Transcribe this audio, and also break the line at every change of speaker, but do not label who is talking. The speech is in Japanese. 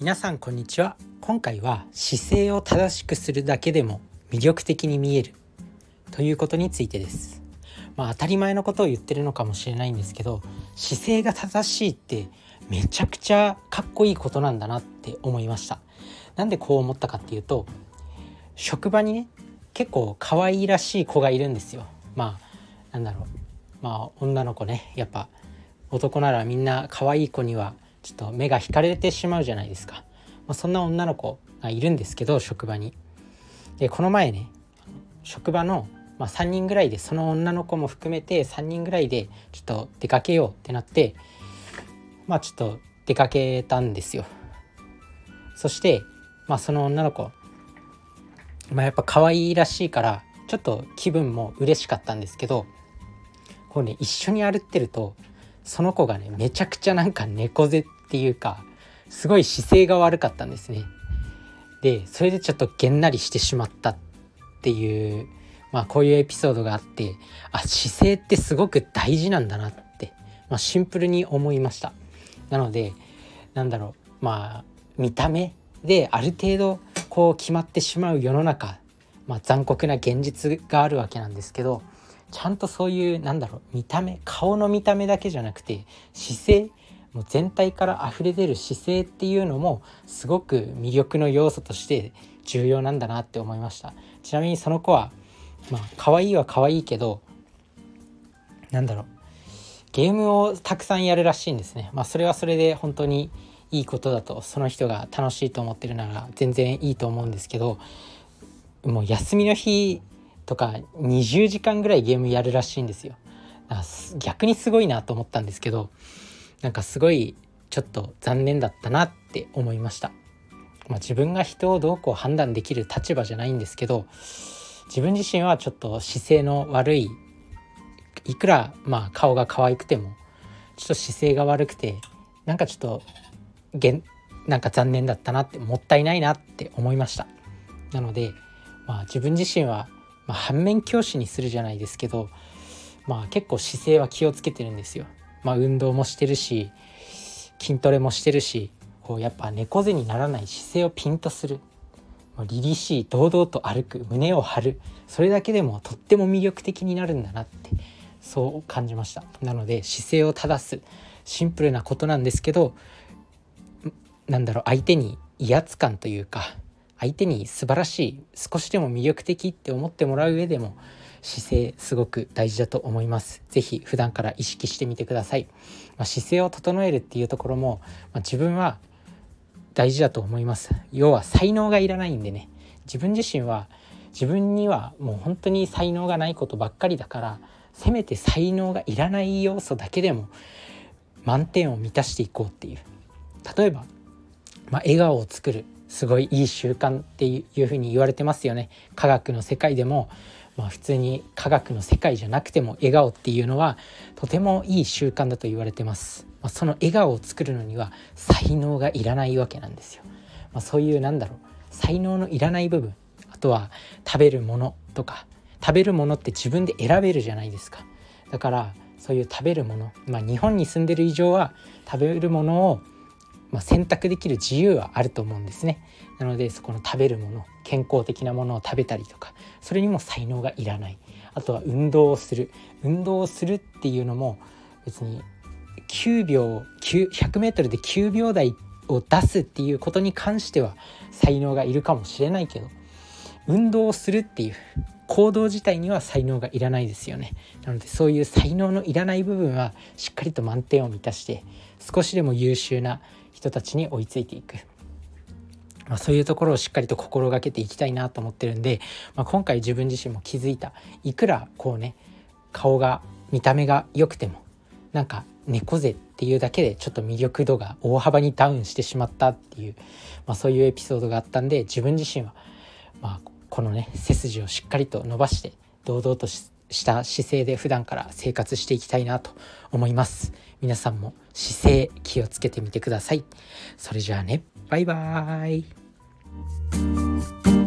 皆さんこんにちは。今回は姿勢を正しくするだけでも魅力的に見える。ということについてです。まあ当たり前のことを言ってるのかもしれないんですけど姿勢が正しいってめちゃくちゃかっこいいことなんだなって思いました。なんでこう思ったかっていうと職場にね結構可愛らしい子がいるんですよ。まあなんだろう。まあ女の子ね。やっぱ男ならみんな可愛い子にはちょっと目が引かれてしまうじゃないですか、まあ、そんな女の子がいるんですけど職場に。でこの前ね職場の、まあ、3人ぐらいでその女の子も含めて3人ぐらいでちょっと出かけようってなってまあちょっと出かけたんですよ。そしてまあその女の子まあやっぱ可愛いらしいからちょっと気分も嬉しかったんですけどこうね一緒に歩ってるとその子がねめちゃくちゃなんか猫背っていうかすごい姿勢が悪かったんですね。でそれでちょっとげんなりしてしまったっていうまあこういうエピソードがあってあ姿勢ってすごく大事なんだなって、まあ、シンプルに思いました。なのでなんだろうまあ見た目である程度こう決まってしまう世の中、まあ、残酷な現実があるわけなんですけどちゃんとそういうなんだろう見た目顔の見た目だけじゃなくて姿勢もう全体から溢れ出る姿勢っていうのもすごく魅力の要素として重要なんだなって思いました。ちなみにその子はまあ可愛いは可愛いけどなんだろうゲームをたくさんやるらしいんですね。まあそれはそれで本当にいいことだとその人が楽しいと思ってるなら全然いいと思うんですけどもう休みの日とか20時間ぐらいゲームやるらしいんですよ。逆にすごいなと思ったんですけどなんかすごいちょっと残念だったなって思いました。まあ、自分が人をどうこう判断できる立場じゃないんですけど自分自身はちょっと姿勢の悪いいくらまあ顔が可愛くてもちょっと姿勢が悪くてなんかちょっとげんなんか残念だったなってもったいないなって思いましたなのでまあ自分自身はまあ、反面教師にするじゃないですけど、まあ、結構姿勢は気をつけてるんですよ。まあ、運動もしてるし筋トレもしてるしこうやっぱ猫背にならない姿勢をピンとする。凛々しい堂々と歩く。胸を張る。それだけでもとっても魅力的になるんだなってそう感じました。なので姿勢を正す。シンプルなことなんですけどなんだろう相手に威圧感というか相手に素晴らしい少しでも魅力的って思ってもらう上でも姿勢すごく大事だと思います。是非普段から意識してみてください、まあ、姿勢を整えるっていうところも、まあ、自分は大事だと思います。要は才能がいらないんでね。自分自身は自分にはもう本当に才能がないことばっかりだからせめて才能がいらない要素だけでも満点を満たしていこうっていう。例えば、まあ、笑顔を作る。すごいいい習慣っていうふうに言われてますよね。科学の世界でも、まあ、普通に科学の世界じゃなくても笑顔っていうのはとてもいい習慣だと言われてます、まあ、その笑顔を作るのには才能がいらないわけなんですよ、まあ、そういうなんだろう。才能のいらない部分。あとは食べるものとか。食べるものって自分で選べるじゃないですか。だからそういう食べるもの。まあ日本に住んでる以上は食べるものをまあ、選択できる自由はあると思うんですね。なのでそこの食べるもの健康的なものを食べたりとかそれにも才能がいらない。あとは運動をする。運動をするっていうのも別に9秒 100m で9秒台を出すっていうことに関しては才能がいるかもしれないけど運動をするっていう行動自体には才能がいらないですよね。なのでそういう才能のいらない部分はしっかりと満点を満たして少しでも優秀な人たちに追いついていく。まあ、そういうところをしっかりと心がけていきたいなと思ってるんで、まあ、今回自分自身も気づいたいくらこうね顔が見た目が良くてもなんか猫背っていうだけでちょっと魅力度が大幅にダウンしてしまったっていう、まあ、そういうエピソードがあったんで自分自身は、まあ、このね背筋をしっかりと伸ばして堂々とした姿勢で普段から生活していきたいなと思います。皆さんも姿勢気をつけてみてください。それじゃあね。バイバーイ。